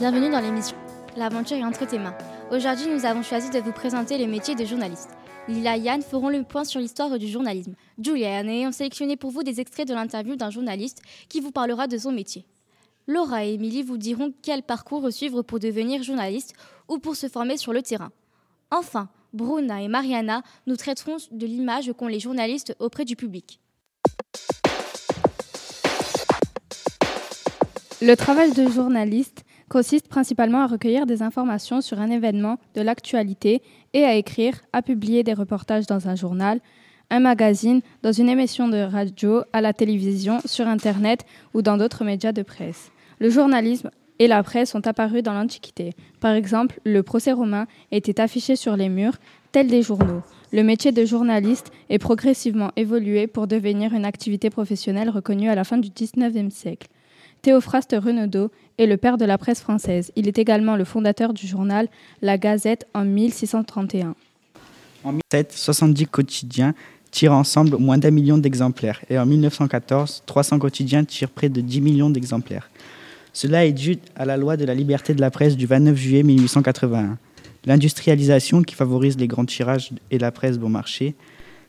Bienvenue dans l'émission L'aventure est entre tes mains. Aujourd'hui, nous avons choisi de vous présenter les métiers de journaliste. Lila et Yann feront le point sur l'histoire du journalisme. Julia et ont sélectionné pour vous des extraits de l'interview d'un journaliste qui vous parlera de son métier. Laura et Émilie vous diront quel parcours suivre pour devenir journaliste ou pour se former sur le terrain. Enfin, Bruna et Mariana nous traiteront de l'image qu'ont les journalistes auprès du public. Le travail de journaliste consiste principalement à recueillir des informations sur un événement de l'actualité et à écrire, à publier des reportages dans un journal, un magazine, dans une émission de radio, à la télévision, sur Internet ou dans d'autres médias de presse. Le journalisme et la presse sont apparus dans l'Antiquité. Par exemple, le procès romain était affiché sur les murs, tels des journaux. Le métier de journaliste est progressivement évolué pour devenir une activité professionnelle reconnue à la fin du XIXe siècle. Théophraste Renaudot est le père de la presse française. Il est également le fondateur du journal La Gazette en 1631. En 1770, 70 quotidiens tirent ensemble moins d'un million d'exemplaires et en 1914, 300 quotidiens tirent près de 10 millions d'exemplaires. Cela est dû à la loi de la liberté de la presse du 29 juillet 1881. L'industrialisation qui favorise les grands tirages et la presse bon marché,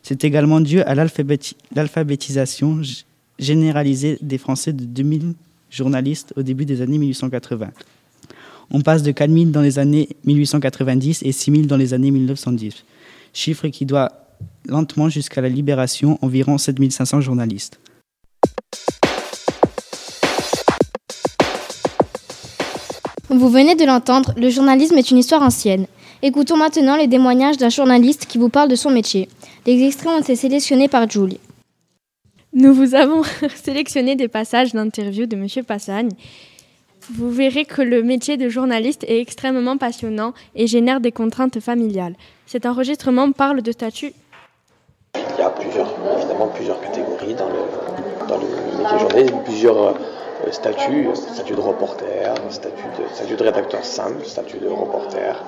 c'est également dû à l'alphabétisation généralisée des Français de 2000 journalistes au début des années 1880. On passe de 4000 dans les années 1890 et 6000 dans les années 1910, chiffre qui doit lentement jusqu'à la libération environ 7500 journalistes. Vous venez de l'entendre, le journalisme est une histoire ancienne. Écoutons maintenant les témoignages d'un journaliste qui vous parle de son métier. Les extraits ont été sélectionnés par Julie. Nous vous avons sélectionné des passages d'interview de M. Passagne. Vous verrez que le métier de journaliste est extrêmement passionnant et génère des contraintes familiales. Cet enregistrement parle de statut. Il y a plusieurs, évidemment plusieurs catégories dans le, dans le métier de journaliste, plusieurs statut, statut de reporter, statut de, statut de rédacteur simple, statut de reporter,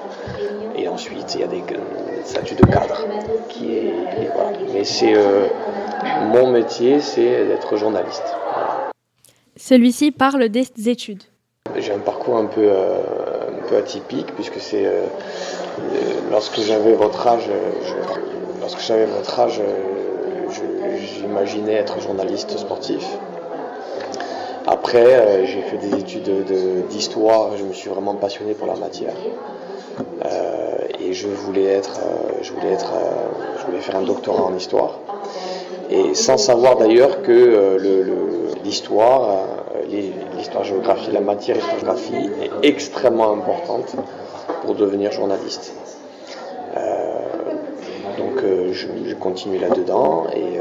et ensuite il y a des, statuts de cadre. Qui est, Mais c'est euh, mon métier, c'est d'être journaliste. Celui-ci parle des études. J'ai un parcours un peu, euh, un peu atypique puisque c'est euh, lorsque j'avais votre âge, lorsque j'avais votre âge, j'imaginais être journaliste sportif. Après, euh, j'ai fait des études d'histoire, je me suis vraiment passionné pour la matière. Euh, et je voulais être, euh, je voulais être, je voulais faire un doctorat en histoire. Et sans savoir d'ailleurs que l'histoire, l'histoire-géographie, la matière histoire-géographie est extrêmement importante pour devenir journaliste. donc je, je continue là-dedans et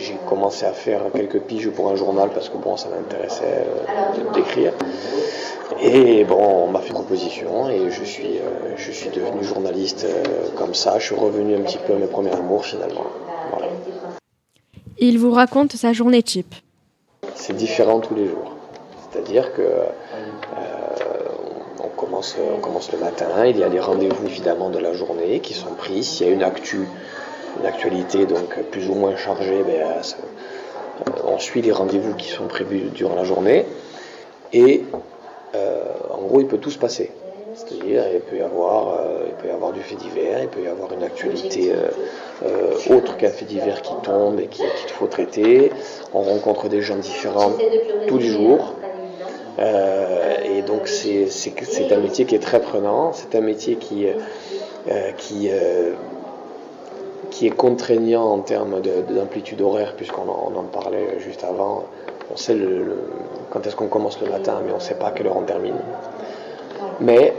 j'ai commencé à faire quelques piges pour un journal parce que bon, ça m'intéressait euh, d'écrire. Et bon, on m'a fait une proposition et je suis, euh, je suis devenu journaliste euh, comme ça. Je suis revenu un petit peu à mes premiers amours finalement. Il vous raconte sa journée type. C'est différent tous les jours. C'est-à-dire que on, commence, on commence le matin, il y a les rendez-vous évidemment de la journée qui sont pris. S'il y a une actu une actualité donc plus ou moins chargée, ben, euh, on suit les rendez-vous qui sont prévus durant la journée. Et euh, en gros, il peut tout se passer. C'est-à-dire, il peut y avoir, euh, il peut y avoir du fait divers, il peut y avoir une actualité autre qu'un fait divers qui tombe et qu'il faut traiter. On rencontre des gens différents tous les jours. et donc, c'est un métier qui est très prenant. C'est un métier qui, qui qui est contraignant en termes d'amplitude horaire, puisqu'on en, parlait juste avant. On sait le, quand est-ce qu'on commence le matin, mais on ne sait pas à quelle heure on termine. Mais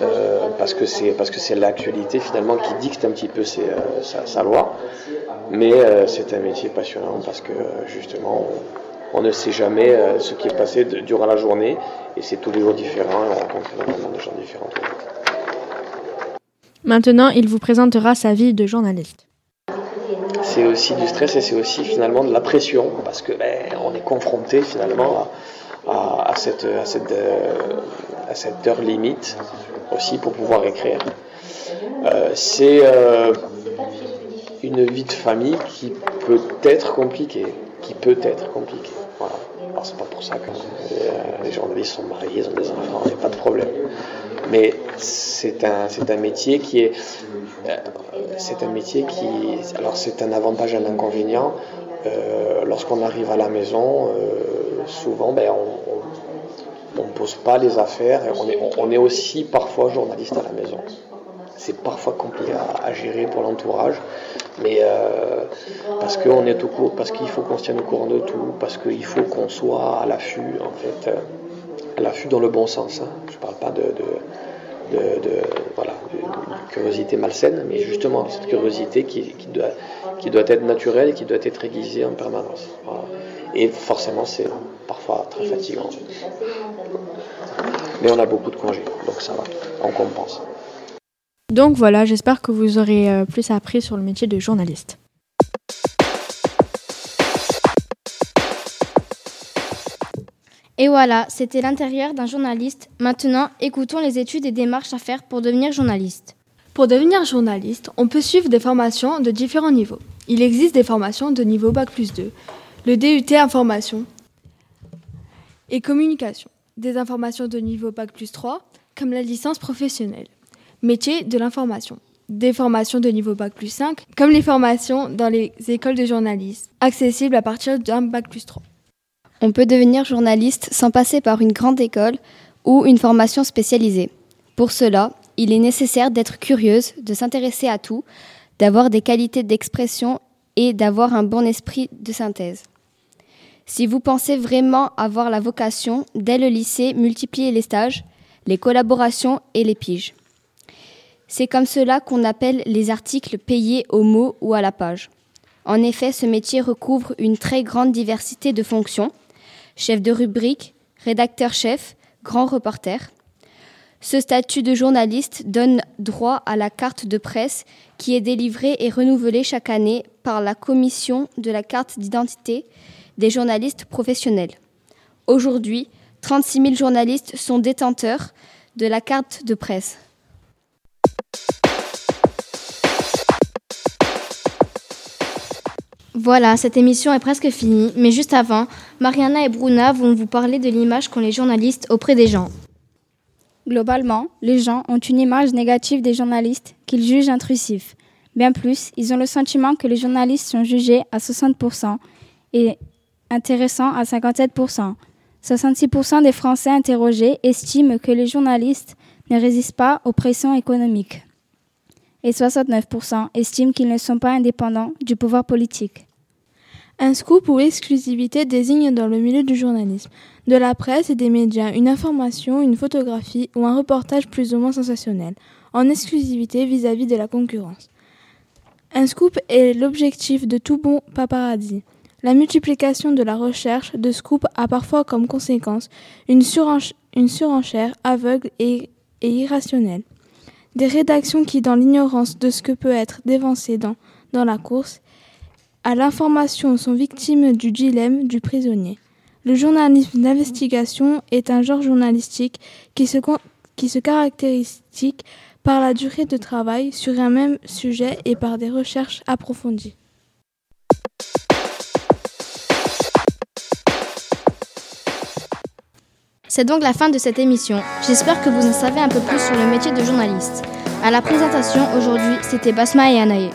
euh, parce que c'est l'actualité finalement qui dicte un petit peu euh, sa, loi. Mais euh, c'est un métier passionnant parce que justement on, ne sait jamais ce qui est passé durant la journée et c'est tous les jours différent et on rencontre énormément de gens différents. Maintenant, il vous présentera sa vie de journaliste. C'est aussi du stress et c'est aussi finalement de la pression parce que ben, on est confronté finalement à, cette, à, cette, euh, à, cette, heure limite aussi pour pouvoir écrire. Euh, c'est euh, une vie de famille qui peut être compliquée, qui peut être compliquée. Alors c'est pas pour ça que les, journalistes sont mariés, ils ont des enfants, il n'y a pas de problème. Mais c'est un, c'est un métier qui est, c'est un métier qui, alors c'est un avantage et un inconvénient. lorsqu'on arrive à la maison, souvent, ben, on ne pose pas les affaires. on, est, on, est, aussi parfois journaliste à la maison. C'est parfois compliqué à, gérer pour l'entourage, mais euh, parce qu'on est au cours, parce qu'il faut qu'on se tienne au courant de tout, parce qu'il faut qu'on soit à l'affût, en fait, euh, à l'affût dans le bon sens. Hein. Je ne parle pas de, de, voilà, curiosité malsaine, mais justement cette curiosité qui, doit, qui doit être naturelle et qui doit être aiguisée en permanence. Et forcément, c'est parfois très fatigant. Mais on a beaucoup de congés, donc ça va, on compense. Donc voilà, j'espère que vous aurez euh, plus appris sur le métier de journaliste. Et voilà, c'était l'intérieur d'un journaliste. Maintenant, écoutons les études et démarches à faire pour devenir journaliste. Pour devenir journaliste, on peut suivre des formations de différents niveaux. Il existe des formations de niveau Bac plus 2, le DUT Information et Communication, des informations de niveau Bac plus 3, comme la licence professionnelle, métier de l'information, des formations de niveau Bac plus 5, comme les formations dans les écoles de journalisme, accessibles à partir d'un Bac plus 3. On peut devenir journaliste sans passer par une grande école ou une formation spécialisée. Pour cela, il est nécessaire d'être curieuse, de s'intéresser à tout, d'avoir des qualités d'expression et d'avoir un bon esprit de synthèse. Si vous pensez vraiment avoir la vocation, dès le lycée, multipliez les stages, les collaborations et les piges. C'est comme cela qu'on appelle les articles payés au mot ou à la page. En effet, ce métier recouvre une très grande diversité de fonctions, chef de rubrique, rédacteur-chef, grand reporter. Ce statut de journaliste donne droit à la carte de presse qui est délivrée et renouvelée chaque année par la commission de la carte d'identité des journalistes professionnels. Aujourd'hui, 36 000 journalistes sont détenteurs de la carte de presse. Voilà, cette émission est presque finie, mais juste avant, Mariana et Bruna vont vous parler de l'image qu'ont les journalistes auprès des gens. Globalement, les gens ont une image négative des journalistes qu'ils jugent intrusifs. Bien plus, ils ont le sentiment que les journalistes sont jugés à 60% et intéressants à 57%. 66% des Français interrogés estiment que les journalistes ne résistent pas aux pressions économiques. Et 69% estiment qu'ils ne sont pas indépendants du pouvoir politique. Un scoop ou exclusivité désigne dans le milieu du journalisme, de la presse et des médias une information, une photographie ou un reportage plus ou moins sensationnel, en exclusivité vis-à-vis de la concurrence. Un scoop est l'objectif de tout bon paparazzi. La multiplication de la recherche de scoop a parfois comme conséquence une, surenchère aveugle et, irrationnelle. Des rédactions qui, dans l'ignorance de ce que peut être dévancé dans, dans la course, à l'information sont victimes du dilemme du prisonnier. Le journalisme d'investigation est un genre journalistique qui se, qui se caractérise par la durée de travail sur un même sujet et par des recherches approfondies. C'est donc la fin de cette émission. J'espère que vous en savez un peu plus sur le métier de journaliste. À la présentation aujourd'hui, c'était Basma et Anaïe.